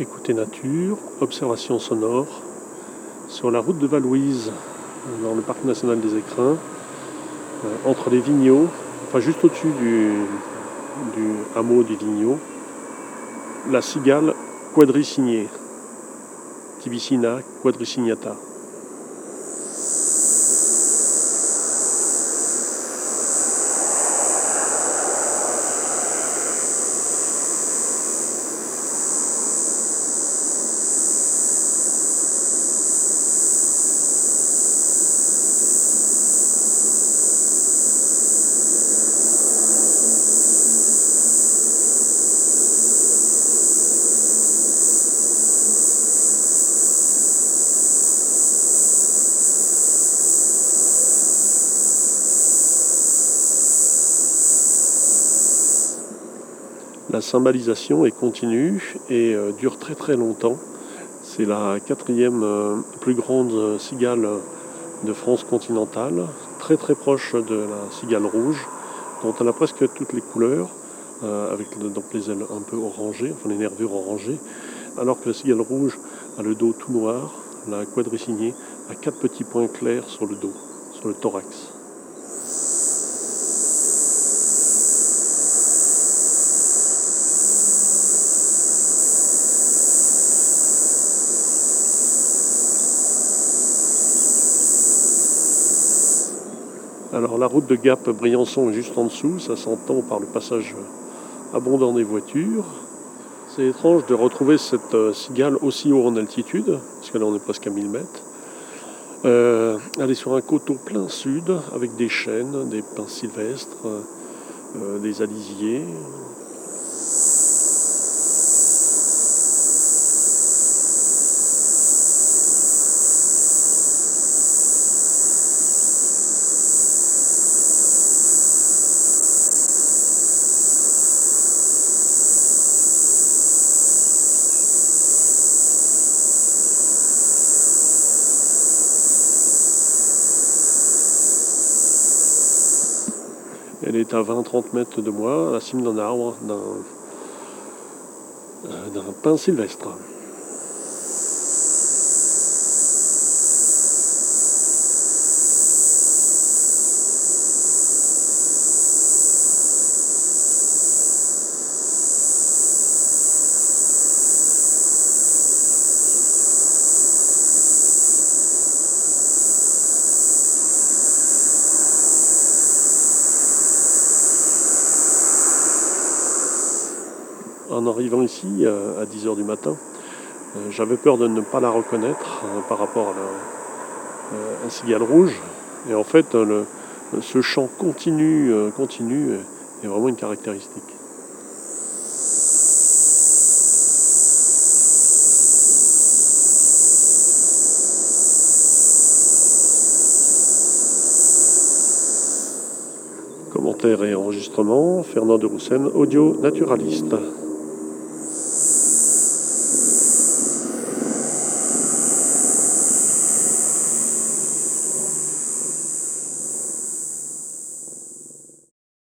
Écoutez nature, observation sonore sur la route de Valouise, dans le parc national des Écrins, euh, entre les Vigneaux, enfin juste au-dessus du, hameau du Vigneau, la cigale quadricignée, Tibicina quadricignata. La cymbalisation est continue et euh, dure très très longtemps. C'est la quatrième euh, plus grande cigale de France continentale, très très proche de la cigale rouge, dont elle a presque toutes les couleurs, euh, avec donc les ailes un peu orangées, enfin les nervures orangées, alors que la cigale rouge a le dos tout noir, la quadricignée a quatre petits points clairs sur le dos, sur le thorax. Alors la route de Gap Briançon est juste en dessous, ça s'entend par le passage abondant des voitures. C'est étrange de retrouver cette euh, cigale aussi haut en altitude, parce que là on est presque à 1000 mètres. Euh, elle est sur un coteau plein sud avec des chênes, des pins sylvestres, euh, des alisiers, Elle est à 20-30 mètres de moi, à la cime d'un arbre, d'un euh, pin sylvestre. En arrivant ici euh, à 10h du matin, euh, j'avais peur de ne pas la reconnaître euh, par rapport à un cigale rouge. Et en fait, ce chant continu, continu est vraiment une caractéristique. Commentaires et enregistrements, Fernand de Roussen, audio naturaliste.